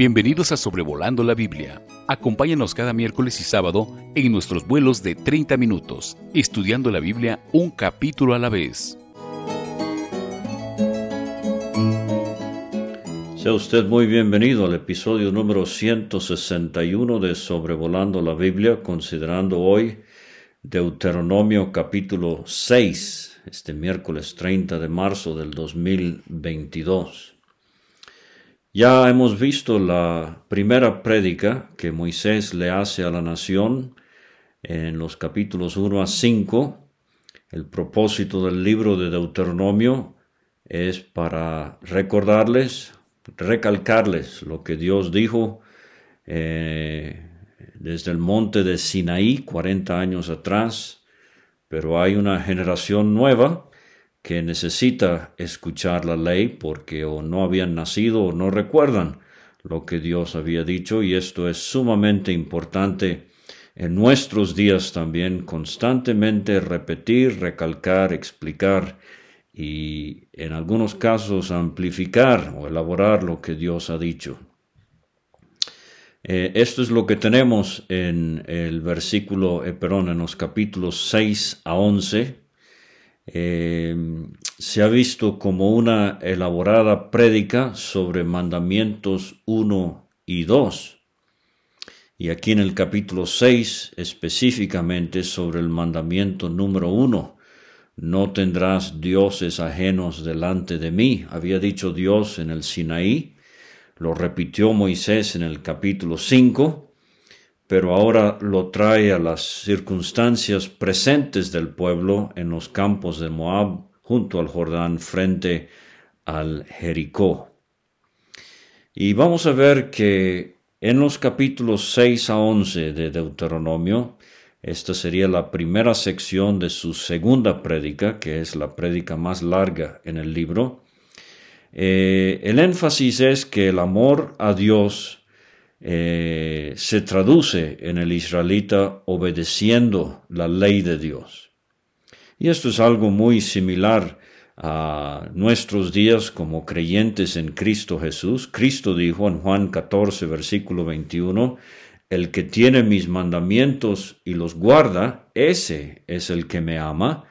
Bienvenidos a Sobrevolando la Biblia. Acompáñanos cada miércoles y sábado en nuestros vuelos de 30 minutos, estudiando la Biblia un capítulo a la vez. Sea usted muy bienvenido al episodio número 161 de Sobrevolando la Biblia, considerando hoy Deuteronomio capítulo 6, este miércoles 30 de marzo del 2022. Ya hemos visto la primera prédica que Moisés le hace a la nación en los capítulos 1 a 5. El propósito del libro de Deuteronomio es para recordarles, recalcarles lo que Dios dijo eh, desde el monte de Sinaí 40 años atrás, pero hay una generación nueva que necesita escuchar la ley porque o no habían nacido o no recuerdan lo que Dios había dicho y esto es sumamente importante en nuestros días también constantemente repetir, recalcar, explicar y en algunos casos amplificar o elaborar lo que Dios ha dicho. Eh, esto es lo que tenemos en el versículo, eh, perdón, en los capítulos 6 a 11 eh, se ha visto como una elaborada prédica sobre mandamientos 1 y 2. Y aquí en el capítulo 6 específicamente sobre el mandamiento número 1. No tendrás dioses ajenos delante de mí. Había dicho Dios en el Sinaí. Lo repitió Moisés en el capítulo 5 pero ahora lo trae a las circunstancias presentes del pueblo en los campos de Moab junto al Jordán frente al Jericó. Y vamos a ver que en los capítulos 6 a 11 de Deuteronomio, esta sería la primera sección de su segunda prédica, que es la prédica más larga en el libro, eh, el énfasis es que el amor a Dios eh, se traduce en el israelita obedeciendo la ley de Dios. Y esto es algo muy similar a nuestros días como creyentes en Cristo Jesús. Cristo dijo en Juan 14, versículo 21, el que tiene mis mandamientos y los guarda, ese es el que me ama,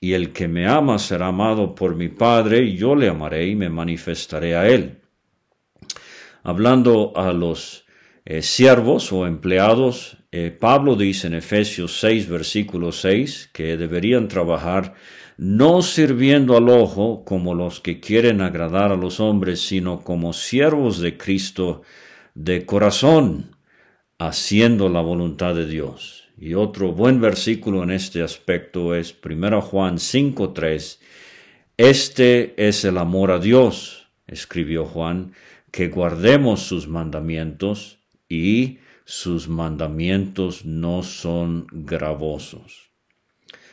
y el que me ama será amado por mi Padre, y yo le amaré y me manifestaré a él. Hablando a los eh, siervos o empleados, eh, Pablo dice en Efesios 6, versículo 6, que deberían trabajar no sirviendo al ojo como los que quieren agradar a los hombres, sino como siervos de Cristo de corazón, haciendo la voluntad de Dios. Y otro buen versículo en este aspecto es 1 Juan 5, 3. Este es el amor a Dios, escribió Juan, que guardemos sus mandamientos y sus mandamientos no son gravosos.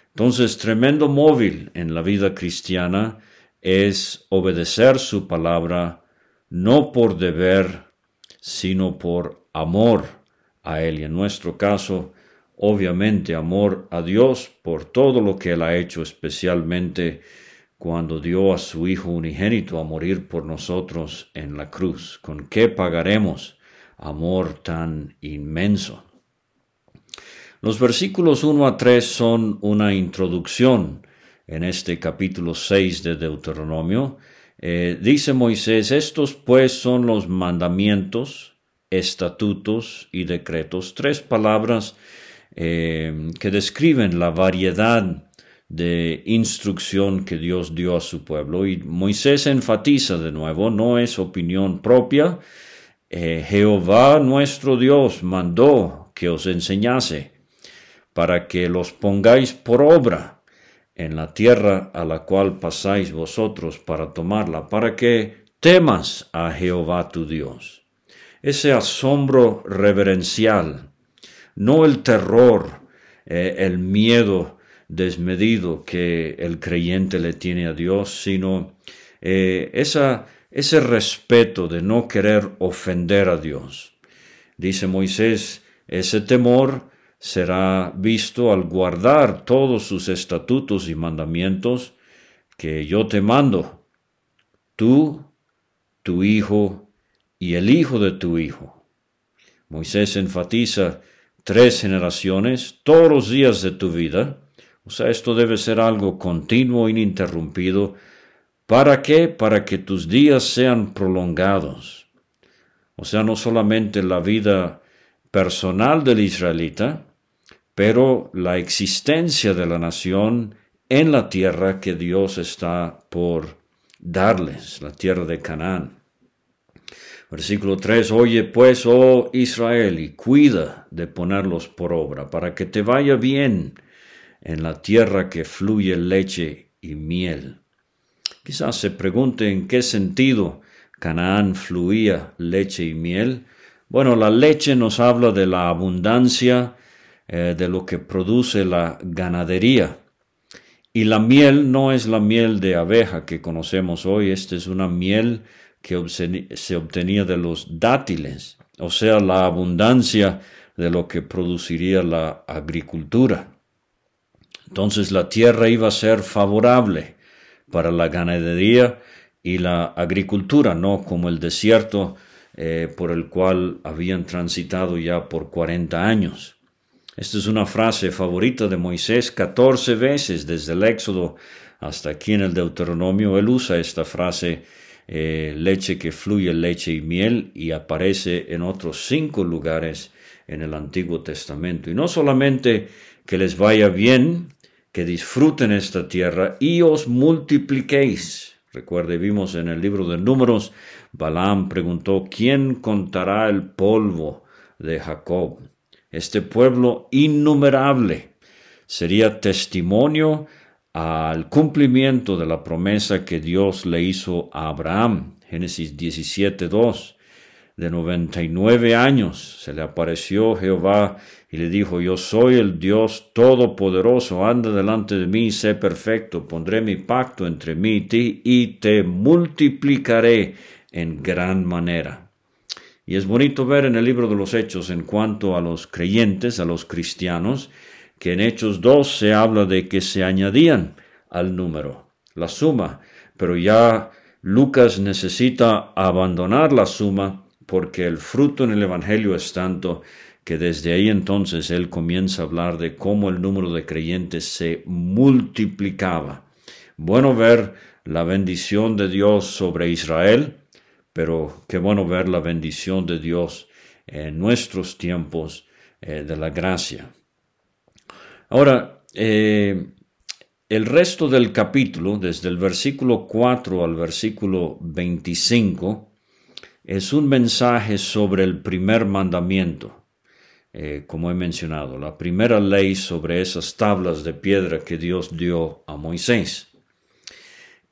Entonces, tremendo móvil en la vida cristiana es obedecer su palabra no por deber, sino por amor a Él. Y en nuestro caso, obviamente, amor a Dios por todo lo que Él ha hecho, especialmente cuando dio a su Hijo unigénito a morir por nosotros en la cruz. ¿Con qué pagaremos? Amor tan inmenso. Los versículos 1 a 3 son una introducción en este capítulo 6 de Deuteronomio. Eh, dice Moisés, estos pues son los mandamientos, estatutos y decretos, tres palabras eh, que describen la variedad de instrucción que Dios dio a su pueblo. Y Moisés enfatiza de nuevo, no es opinión propia, eh, Jehová nuestro Dios mandó que os enseñase para que los pongáis por obra en la tierra a la cual pasáis vosotros para tomarla, para que temas a Jehová tu Dios. Ese asombro reverencial, no el terror, eh, el miedo desmedido que el creyente le tiene a Dios, sino eh, esa ese respeto de no querer ofender a Dios. Dice Moisés, ese temor será visto al guardar todos sus estatutos y mandamientos que yo te mando, tú, tu hijo y el hijo de tu hijo. Moisés enfatiza tres generaciones, todos los días de tu vida. O sea, esto debe ser algo continuo, ininterrumpido. ¿Para qué? Para que tus días sean prolongados. O sea, no solamente la vida personal del israelita, pero la existencia de la nación en la tierra que Dios está por darles, la tierra de Canaán. Versículo 3, Oye pues, oh Israel, y cuida de ponerlos por obra, para que te vaya bien en la tierra que fluye leche y miel. Quizás se pregunte en qué sentido Canaán fluía leche y miel. Bueno, la leche nos habla de la abundancia eh, de lo que produce la ganadería. Y la miel no es la miel de abeja que conocemos hoy, esta es una miel que se obtenía de los dátiles, o sea, la abundancia de lo que produciría la agricultura. Entonces la tierra iba a ser favorable para la ganadería y la agricultura, no como el desierto eh, por el cual habían transitado ya por 40 años. Esta es una frase favorita de Moisés 14 veces desde el Éxodo hasta aquí en el Deuteronomio. Él usa esta frase eh, leche que fluye leche y miel y aparece en otros cinco lugares en el Antiguo Testamento. Y no solamente que les vaya bien, que disfruten esta tierra y os multipliquéis. Recuerde, vimos en el libro de Números, Balaam preguntó, ¿quién contará el polvo de Jacob? Este pueblo innumerable sería testimonio al cumplimiento de la promesa que Dios le hizo a Abraham. Génesis 17.2. De 99 años se le apareció Jehová y le dijo, yo soy el Dios todopoderoso, anda delante de mí, sé perfecto, pondré mi pacto entre mí y ti y te multiplicaré en gran manera. Y es bonito ver en el libro de los Hechos en cuanto a los creyentes, a los cristianos, que en Hechos 2 se habla de que se añadían al número, la suma, pero ya Lucas necesita abandonar la suma porque el fruto en el Evangelio es tanto que desde ahí entonces él comienza a hablar de cómo el número de creyentes se multiplicaba. Bueno ver la bendición de Dios sobre Israel, pero qué bueno ver la bendición de Dios en nuestros tiempos eh, de la gracia. Ahora, eh, el resto del capítulo, desde el versículo 4 al versículo 25, es un mensaje sobre el primer mandamiento, eh, como he mencionado, la primera ley sobre esas tablas de piedra que Dios dio a Moisés.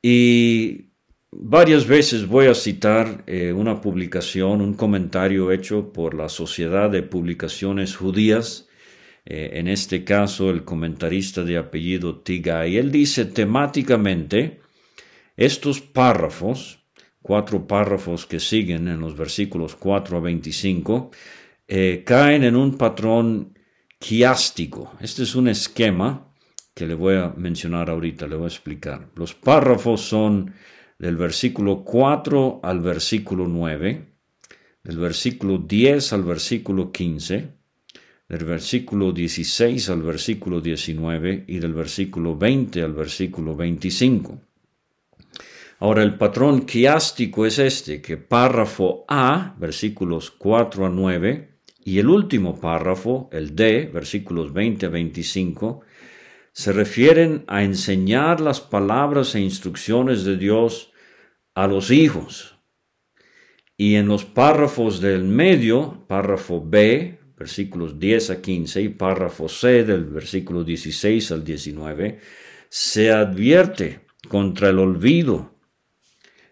Y varias veces voy a citar eh, una publicación, un comentario hecho por la Sociedad de Publicaciones Judías, eh, en este caso el comentarista de apellido y él dice temáticamente, estos párrafos, cuatro párrafos que siguen en los versículos 4 a 25, eh, caen en un patrón quiástico. Este es un esquema que le voy a mencionar ahorita, le voy a explicar. Los párrafos son del versículo 4 al versículo 9, del versículo 10 al versículo 15, del versículo 16 al versículo 19 y del versículo 20 al versículo 25. Ahora el patrón quiástico es este, que párrafo A, versículos 4 a 9, y el último párrafo, el D, versículos 20 a 25, se refieren a enseñar las palabras e instrucciones de Dios a los hijos. Y en los párrafos del medio, párrafo B, versículos 10 a 15 y párrafo C del versículo 16 al 19, se advierte contra el olvido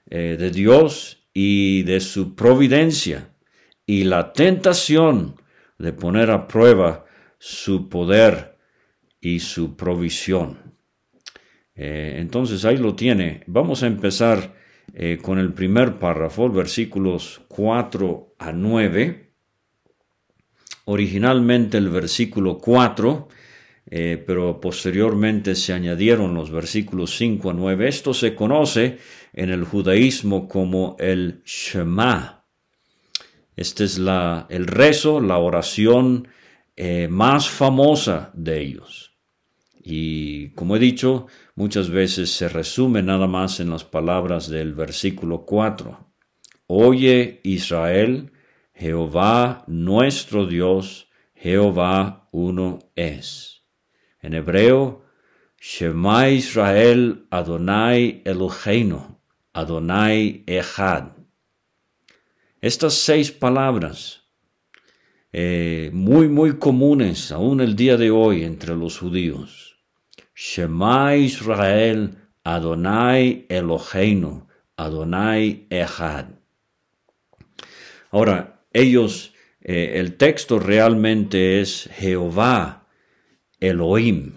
eh, de Dios y de su providencia y la tentación de poner a prueba su poder y su provisión. Eh, entonces ahí lo tiene. Vamos a empezar eh, con el primer párrafo, versículos 4 a 9 originalmente el versículo 4, eh, pero posteriormente se añadieron los versículos 5 a 9. Esto se conoce en el judaísmo como el Shema. Este es el rezo, la oración eh, más famosa de ellos. Y como he dicho, muchas veces se resume nada más en las palabras del versículo 4. Oye Israel, Jehová nuestro Dios, Jehová uno es. En hebreo, Shema Israel Adonai Eloheinu, Adonai Echad. Estas seis palabras, eh, muy, muy comunes aún el día de hoy entre los judíos. Shema Israel Adonai Eloheinu, Adonai Echad. Ahora, ellos, eh, el texto realmente es Jehová, Elohim,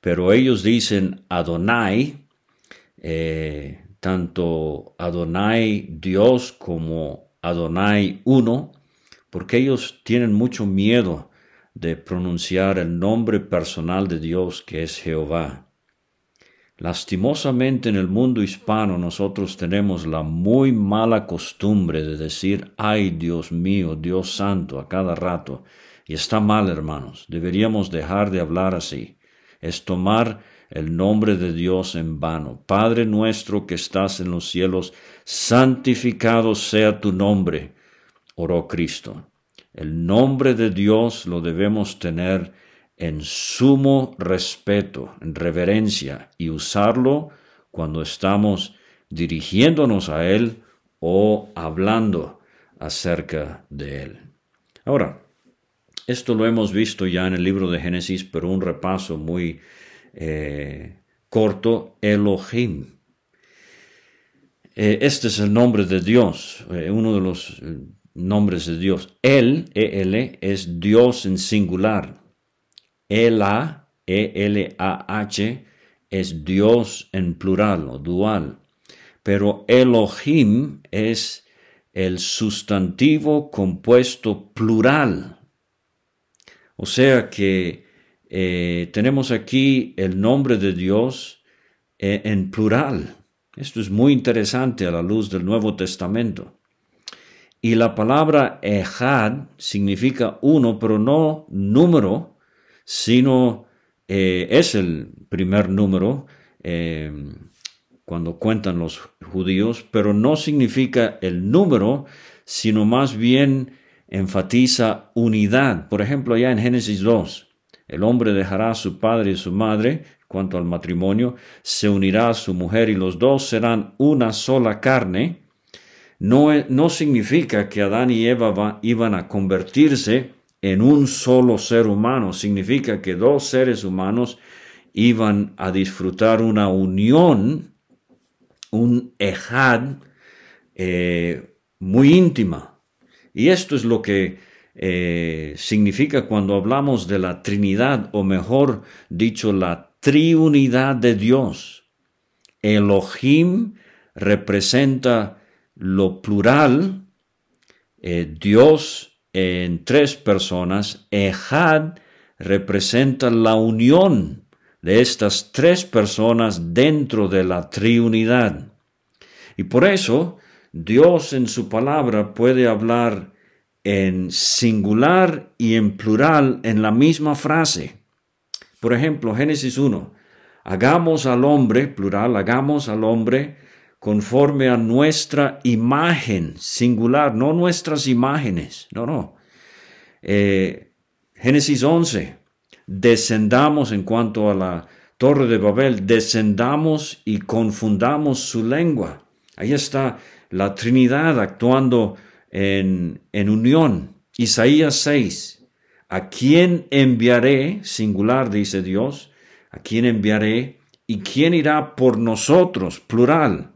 pero ellos dicen Adonai, eh, tanto Adonai Dios como Adonai uno, porque ellos tienen mucho miedo de pronunciar el nombre personal de Dios que es Jehová. Lastimosamente en el mundo hispano nosotros tenemos la muy mala costumbre de decir, ay Dios mío, Dios santo a cada rato. Y está mal, hermanos. Deberíamos dejar de hablar así. Es tomar el nombre de Dios en vano. Padre nuestro que estás en los cielos, santificado sea tu nombre, oró Cristo. El nombre de Dios lo debemos tener en sumo respeto, en reverencia, y usarlo cuando estamos dirigiéndonos a Él o hablando acerca de Él. Ahora, esto lo hemos visto ya en el libro de Génesis, pero un repaso muy eh, corto, Elohim. Eh, este es el nombre de Dios, eh, uno de los nombres de Dios. Él, E-L, es Dios en singular. Ela, E-L-A-H, es Dios en plural o dual. Pero Elohim es el sustantivo compuesto plural. O sea que eh, tenemos aquí el nombre de Dios eh, en plural. Esto es muy interesante a la luz del Nuevo Testamento. Y la palabra Ejad significa uno, pero no número, sino eh, es el primer número em, cuando cuentan los judíos, pero no significa el número, sino más bien enfatiza unidad. Por ejemplo, allá en Génesis 2, el hombre dejará a su padre y su madre, cuanto al matrimonio, se unirá a su mujer y los dos serán una sola carne. No, no significa que Adán y Eva iban a convertirse en un solo ser humano. Significa que dos seres humanos iban a disfrutar una unión, un ejad eh, muy íntima. Y esto es lo que eh, significa cuando hablamos de la Trinidad, o mejor dicho, la triunidad de Dios. Elohim representa lo plural, eh, Dios en tres personas, Ejad representa la unión de estas tres personas dentro de la triunidad. Y por eso Dios en su palabra puede hablar en singular y en plural en la misma frase. Por ejemplo, Génesis 1, hagamos al hombre, plural, hagamos al hombre conforme a nuestra imagen singular, no nuestras imágenes, no, no. Eh, Génesis 11, descendamos en cuanto a la torre de Babel, descendamos y confundamos su lengua. Ahí está la Trinidad actuando en, en unión. Isaías 6, ¿a quién enviaré? Singular, dice Dios, ¿a quién enviaré? ¿Y quién irá por nosotros? Plural.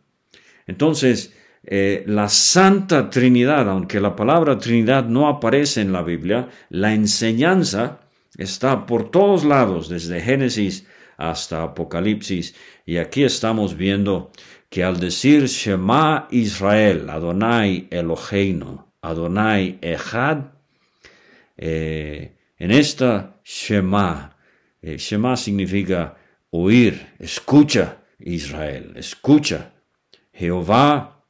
Entonces, eh, la Santa Trinidad, aunque la palabra Trinidad no aparece en la Biblia, la enseñanza está por todos lados, desde Génesis hasta Apocalipsis, y aquí estamos viendo que al decir Shema Israel, Adonai Eloheinu, Adonai Echad, eh, en esta Shema, eh, Shema significa oír, escucha Israel, escucha Jehová,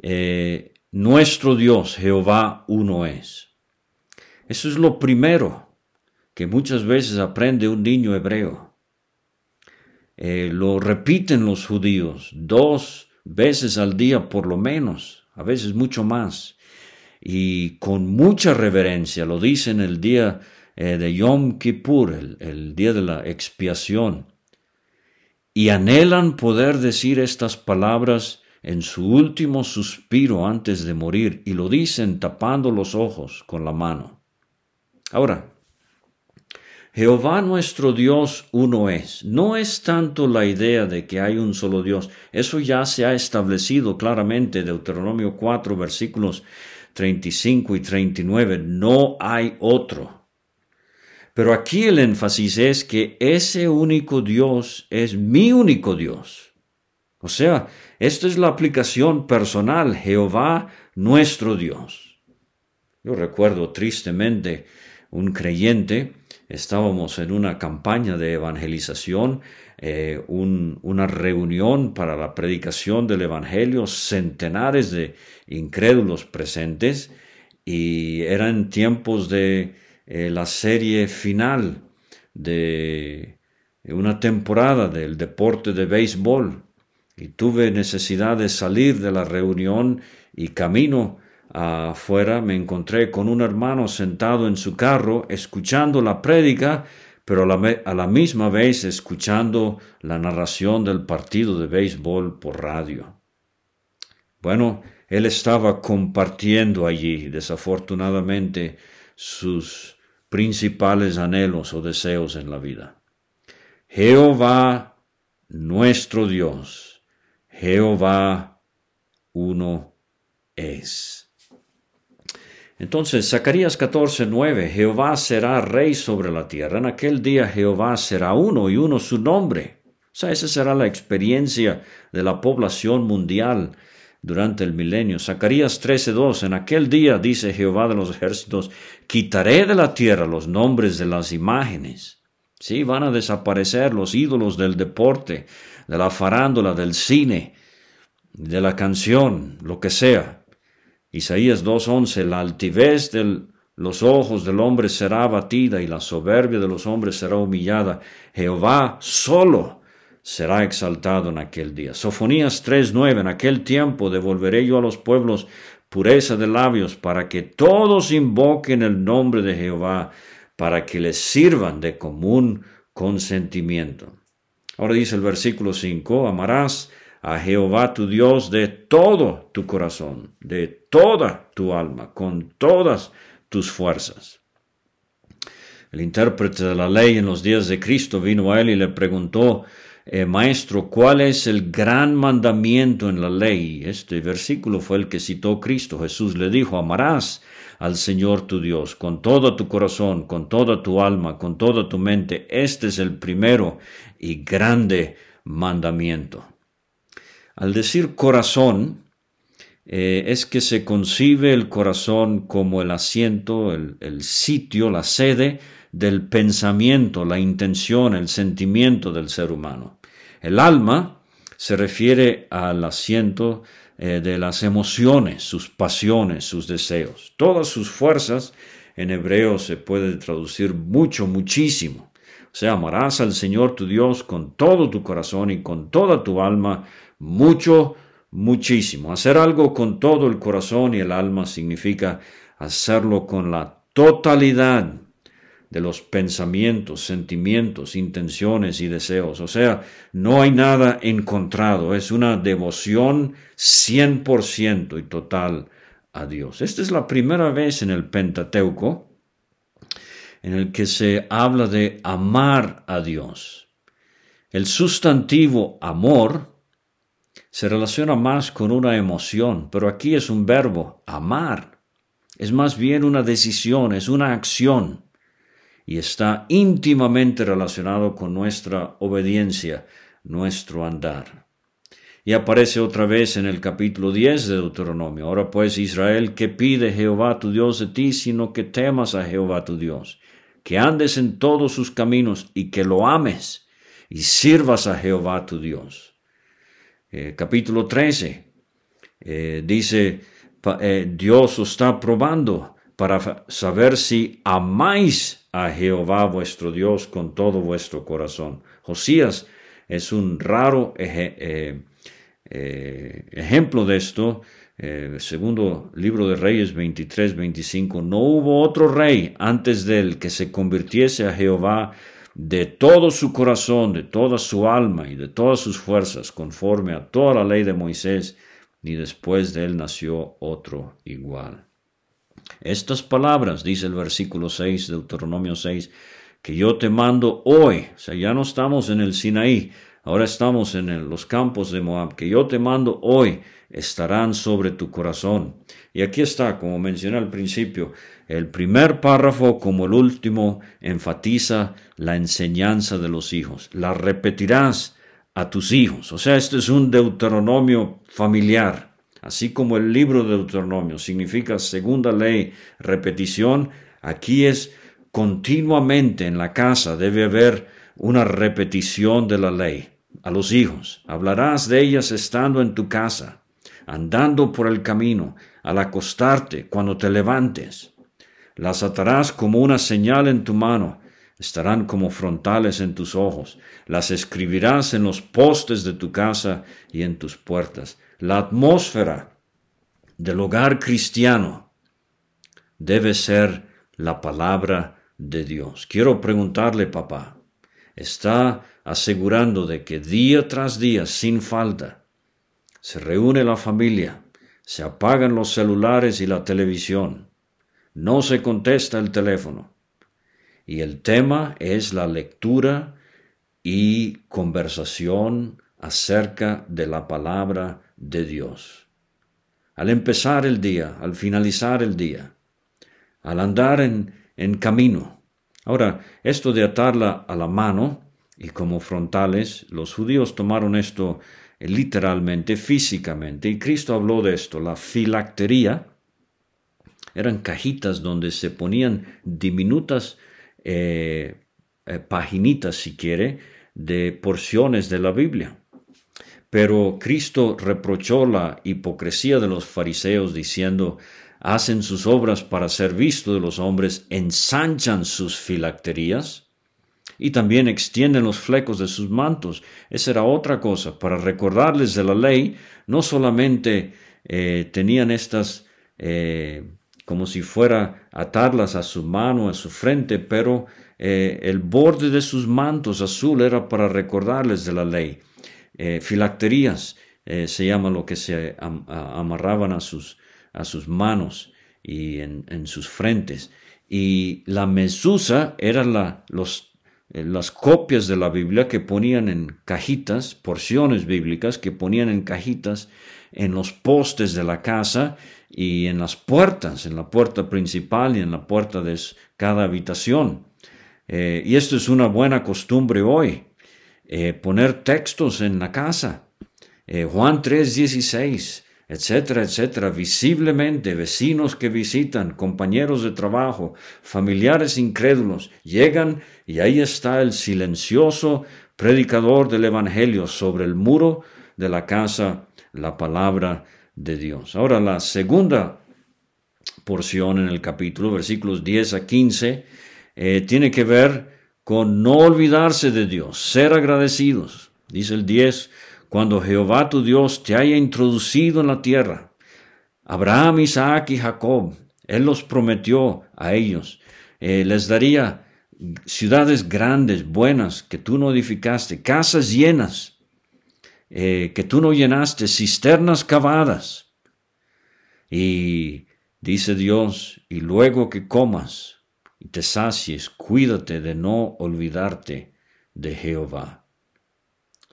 eh, nuestro Dios, Jehová, uno es. Eso es lo primero que muchas veces aprende un niño hebreo. Eh, lo repiten los judíos dos veces al día por lo menos, a veces mucho más, y con mucha reverencia lo dicen el día eh, de Yom Kippur, el día de la expiación, y anhelan poder decir estas palabras en su último suspiro antes de morir, y lo dicen tapando los ojos con la mano. Ahora, Jehová nuestro Dios uno es. No es tanto la idea de que hay un solo Dios. Eso ya se ha establecido claramente. Deuteronomio 4 versículos 35 y 39. No hay otro. Pero aquí el énfasis es que ese único Dios es mi único Dios. O sea, esta es la aplicación personal, Jehová nuestro Dios. Yo recuerdo tristemente un creyente estábamos en una campaña de evangelización, eh, una reunión para la predicación del Evangelio, centenares de incrédulos presentes, y eran tiempos de eh, la serie final de una temporada del deporte de béisbol, y tuve necesidad de salir de la reunión y camino afuera me encontré con un hermano sentado en su carro escuchando la prédica, pero a la, misma vez escuchando la narración del partido de béisbol por radio. Bueno, él estaba compartiendo allí, desafortunadamente, sus principales anhelos o deseos en la vida. Jehová nuestro Dios, Jehová uno es. Entonces, Zacarías 14, 9, Jehová será rey sobre la tierra. En aquel día Jehová será uno y uno su nombre. O sea, esa será la experiencia de la población mundial durante el milenio. Zacarías 13:2, en aquel día, dice Jehová de los ejércitos, quitaré de la tierra los nombres de las imágenes. Sí, van a desaparecer los ídolos del deporte, de la farándula, del cine, de la canción, lo que sea. Isaías 2.11, la altivez de los ojos del hombre será abatida y la soberbia de los hombres será humillada. Jehová solo será exaltado en aquel día. Sofonías 3.9, en aquel tiempo devolveré yo a los pueblos pureza de labios para que todos invoquen el nombre de Jehová, para que les sirvan de común consentimiento. Ahora dice el versículo 5, amarás a Jehová tu Dios de todo tu corazón, de toda tu alma, con todas tus fuerzas. El intérprete de la ley en los días de Cristo vino a él y le preguntó, eh, Maestro, ¿cuál es el gran mandamiento en la ley? Este versículo fue el que citó Cristo. Jesús le dijo, amarás al Señor tu Dios con todo tu corazón, con toda tu alma, con toda tu mente. Este es el primero y grande mandamiento. Al decir corazón, eh, es que se concibe el corazón como el asiento, el, sitio, la sede del pensamiento, la intención, el sentimiento del ser humano. El alma se refiere al asiento eh, de las emociones, sus pasiones, sus deseos. Todas sus fuerzas en hebreo se puede traducir mucho, muchísimo. O sea, amarás al Señor tu Dios con todo tu corazón y con toda tu alma, mucho, muchísimo. Hacer algo con todo el corazón y el alma significa hacerlo con la totalidad de los pensamientos, sentimientos, intenciones y deseos. O sea, no hay nada encontrado, es una devoción 100% y total a Dios. Esta es la primera vez en el Pentateuco en el que se habla de amar a Dios. El sustantivo amor se relaciona más con una emoción, pero aquí es un verbo, amar. Es más bien una decisión, es una acción y está íntimamente relacionado con nuestra obediencia, nuestro andar. Y aparece otra vez en el capítulo 10 de Deuteronomio. Ahora pues, Israel, ¿qué pide Jehová tu Dios de ti, sino que temas a Jehová tu Dios, que andes en todos sus caminos y que lo ames y sirvas a Jehová tu Dios? Eh, capítulo 13 eh, dice, eh, Dios os está probando para saber si amáis a Jehová vuestro Dios con todo vuestro corazón. Josías es un raro ejemplo de esto. segundo libro de Reyes 23, 25. No hubo otro rey antes de él que se convirtiese a Jehová de todo su corazón, de toda su alma y de todas sus fuerzas, conforme a toda la ley de Moisés, ni después de él nació otro igual. Estas palabras, dice el versículo 6, Deuteronomio 6, que yo te mando hoy, o sea, ya no estamos en el Sinaí, ahora estamos en los campos de Moab, que yo te mando hoy, estarán sobre tu corazón. Y aquí está, como mencioné al principio, el primer párrafo como el último enfatiza la enseñanza de los hijos. La repetirás a tus hijos. O sea, este es un deuteronomio familiar. Así como el libro de Deuteronomio significa segunda ley, repetición, aquí es continuamente en la casa debe haber una repetición de la ley. A los hijos, hablarás de ellas estando en tu casa, andando por el camino, al acostarte, cuando te levantes. Las atarás como una señal en tu mano, estarán como frontales en tus ojos, las escribirás en los postes de tu casa y en tus puertas la atmósfera del hogar cristiano debe ser la palabra de Dios. Quiero preguntarle, papá, ¿está asegurando de que día tras día, sin falta, se reúne la familia, se apagan los celulares y la televisión, no se contesta el teléfono, y el tema es la lectura y conversación acerca de la palabra de Dios. Al empezar el día, al finalizar el día, al andar en, camino. Ahora, esto de atarla a la mano y como frontales, los judíos tomaron esto eh, literalmente, físicamente, y Cristo habló de esto, la filactería, eran cajitas donde se ponían diminutas eh, eh, paginitas, si quiere, de porciones de la Biblia. Pero Cristo reprochó la hipocresía de los fariseos diciendo, hacen sus obras para ser visto de los hombres, ensanchan sus filacterías y también extienden los flecos de sus mantos. Esa era otra cosa, para recordarles de la ley, no solamente eh, tenían estas eh, como si fuera atarlas a su mano, a su frente, pero eh, el borde de sus mantos azul era para recordarles de la ley. Filacterías, se llama lo que se amarraban a sus, a sus manos y en, sus frentes. Y la mesusa eran la, los, eh, las copias de la Biblia que ponían en cajitas, porciones bíblicas que ponían en cajitas en los postes de la casa y en las puertas, en la puerta principal y en la puerta de cada habitación. y esto es una buena costumbre hoy. Eh, poner textos en la casa. Eh, Juan 3:16, etcétera, etcétera, visiblemente vecinos que visitan, compañeros de trabajo, familiares incrédulos, llegan y ahí está el silencioso predicador del Evangelio sobre el muro de la casa, la palabra de Dios. Ahora la segunda porción en el capítulo, versículos 10 a 15, eh, tiene que ver con no olvidarse de Dios, ser agradecidos. Dice el 10, cuando Jehová tu Dios te haya introducido en la tierra. Abraham, Isaac y Jacob, Él los prometió a ellos. Eh, les daría ciudades grandes, buenas, que tú no edificaste, casas llenas, eh, que tú no llenaste, cisternas cavadas. Y dice Dios, y luego que comas, y te sacies, cuídate de no olvidarte de Jehová.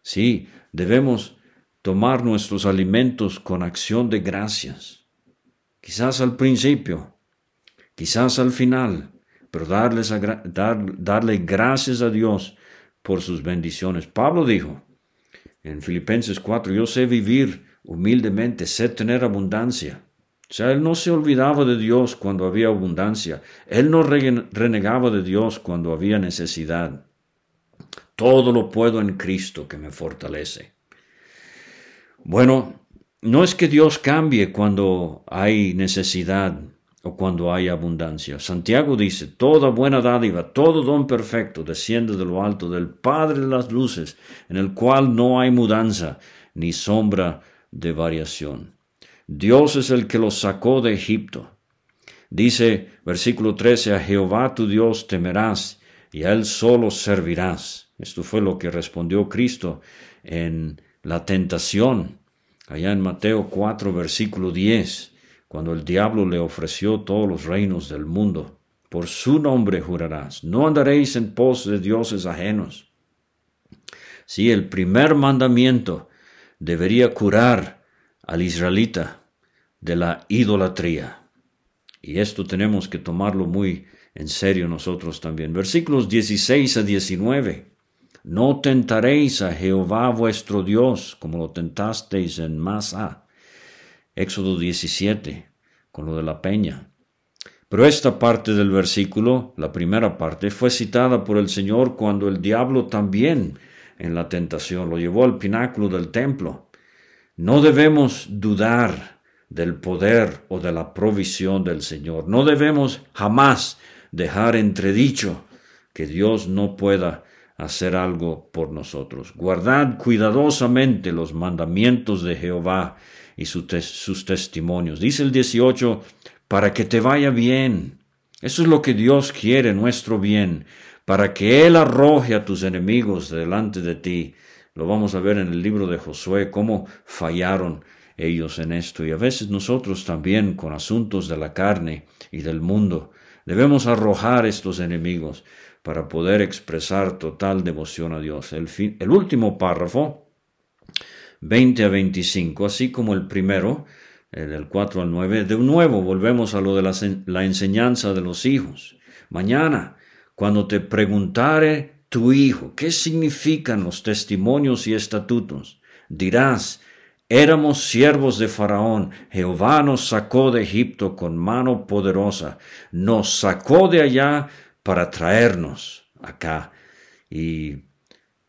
Sí, debemos tomar nuestros alimentos con acción de gracias. Quizás al principio, quizás al final, pero darles darle gracias a Dios por sus bendiciones. Pablo dijo en Filipenses 4, yo sé vivir humildemente, sé tener abundancia. O sea, él no se olvidaba de Dios cuando había abundancia. Él no renegaba de Dios cuando había necesidad. Todo lo puedo en Cristo que me fortalece. Bueno, no es que Dios cambie cuando hay necesidad o cuando hay abundancia. Santiago dice, toda buena dádiva, todo don perfecto desciende de lo alto del Padre de las Luces, en el cual no hay mudanza ni sombra de variación. Dios es el que los sacó de Egipto. Dice versículo 13, a Jehová tu Dios temerás y a él solo servirás. Esto fue lo que respondió Cristo en la tentación, allá en Mateo 4, versículo 10 cuando el diablo le ofreció todos los reinos del mundo. Por su nombre jurarás, no andaréis en pos de dioses ajenos. Sí, el primer mandamiento debería curar al israelita de la idolatría. Y esto tenemos que tomarlo muy en serio nosotros también. Versículos 16 a 19. No tentaréis a Jehová vuestro Dios como lo tentasteis en Masa Éxodo 17, con lo de la peña. Pero esta parte del versículo, la primera parte, fue citada por el Señor cuando el diablo también en la tentación lo llevó al pináculo del templo. No debemos dudar del poder o de la provisión del Señor. No debemos jamás dejar entredicho que Dios no pueda hacer algo por nosotros. Guardad cuidadosamente los mandamientos de Jehová y sus testimonios. Dice el 18, para que te vaya bien. Eso es lo que Dios quiere, nuestro bien, para que Él arroje a tus enemigos delante de ti. Lo vamos a ver en el libro de Josué, cómo fallaron ellos en esto. Y a veces nosotros también, con asuntos de la carne y del mundo, debemos arrojar estos enemigos para poder expresar total devoción a Dios. El, el último párrafo 20 a 25, así como el primero, del 4 al 9. De nuevo volvemos a lo de la enseñanza de los hijos. Mañana, cuando te preguntare tu hijo, ¿qué significan los testimonios y estatutos? Dirás, Éramos siervos de Faraón, Jehová nos sacó de Egipto con mano poderosa, nos sacó de allá para traernos acá. Y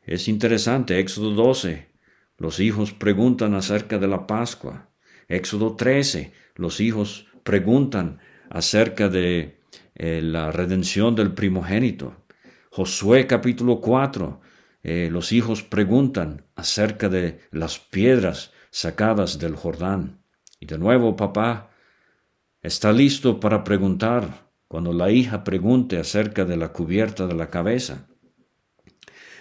es interesante, Éxodo 12, los hijos preguntan acerca de la Pascua. Éxodo 13. Los hijos preguntan acerca de eh, la redención del primogénito. Josué capítulo 4. Eh, los hijos preguntan acerca de las piedras sacadas del Jordán. Y de nuevo, papá, está listo para preguntar cuando la hija pregunte acerca de la cubierta de la cabeza.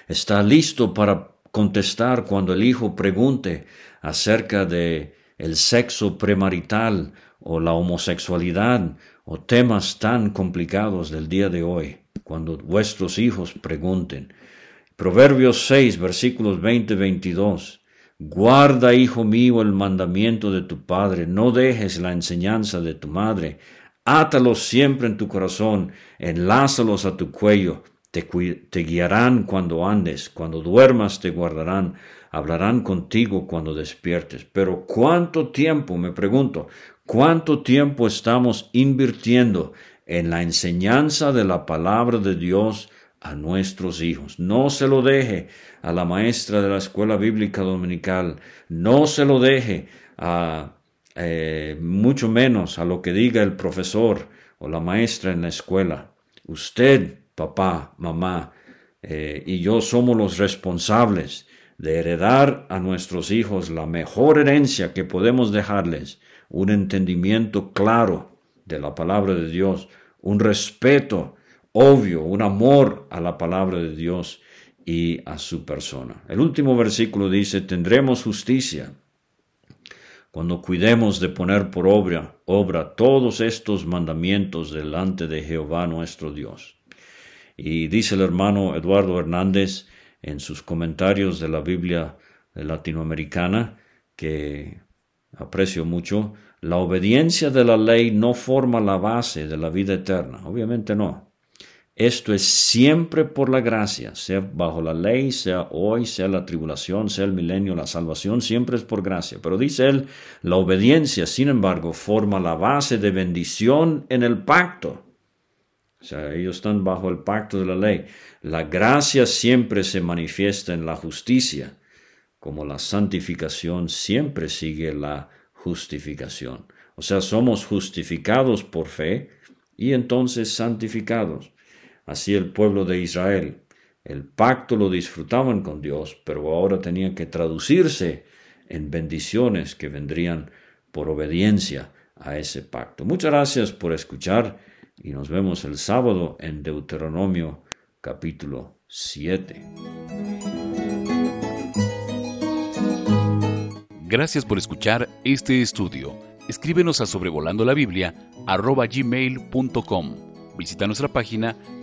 Está listo para contestar cuando el hijo pregunte acerca de el sexo premarital o la homosexualidad o temas tan complicados del día de hoy, cuando vuestros hijos pregunten. Proverbios 6, versículos 20-22. Guarda, hijo mío, el mandamiento de tu padre, no dejes la enseñanza de tu madre, átalos siempre en tu corazón, enlázalos a tu cuello, te, guiarán cuando andes, cuando duermas te guardarán, hablarán contigo cuando despiertes. Pero ¿cuánto tiempo, me pregunto, cuánto tiempo estamos invirtiendo en la enseñanza de la palabra de Dios a nuestros hijos? No se lo deje a la maestra de la escuela bíblica dominical, no se lo deje a eh, mucho menos a lo que diga el profesor o la maestra en la escuela. Usted papá, mamá eh, y yo somos los responsables de heredar a nuestros hijos la mejor herencia que podemos dejarles, un entendimiento claro de la palabra de Dios, un respeto obvio, un amor a la palabra de Dios y a su persona. El último versículo dice, tendremos justicia cuando cuidemos de poner por obra, obra todos estos mandamientos delante de Jehová nuestro Dios. Y dice el hermano Eduardo Hernández en sus comentarios de la Biblia latinoamericana, que aprecio mucho, la obediencia de la ley no forma la base de la vida eterna. Obviamente no. Esto es siempre por la gracia, sea bajo la ley, sea hoy, sea la tribulación, sea el milenio, la salvación, siempre es por gracia. Pero dice él, la obediencia, sin embargo, forma la base de bendición en el pacto. O sea, ellos están bajo el pacto de la ley. La gracia siempre se manifiesta en la justicia, como la santificación siempre sigue la justificación. O sea, somos justificados por fe y entonces santificados. Así el pueblo de Israel. El pacto lo disfrutaban con Dios, pero ahora tenían que traducirse en bendiciones que vendrían por obediencia a ese pacto. Muchas gracias por escuchar y nos vemos el sábado en Deuteronomio capítulo 7. Gracias por escuchar este estudio. Escríbenos a sobrevolando la Biblia. Visita nuestra página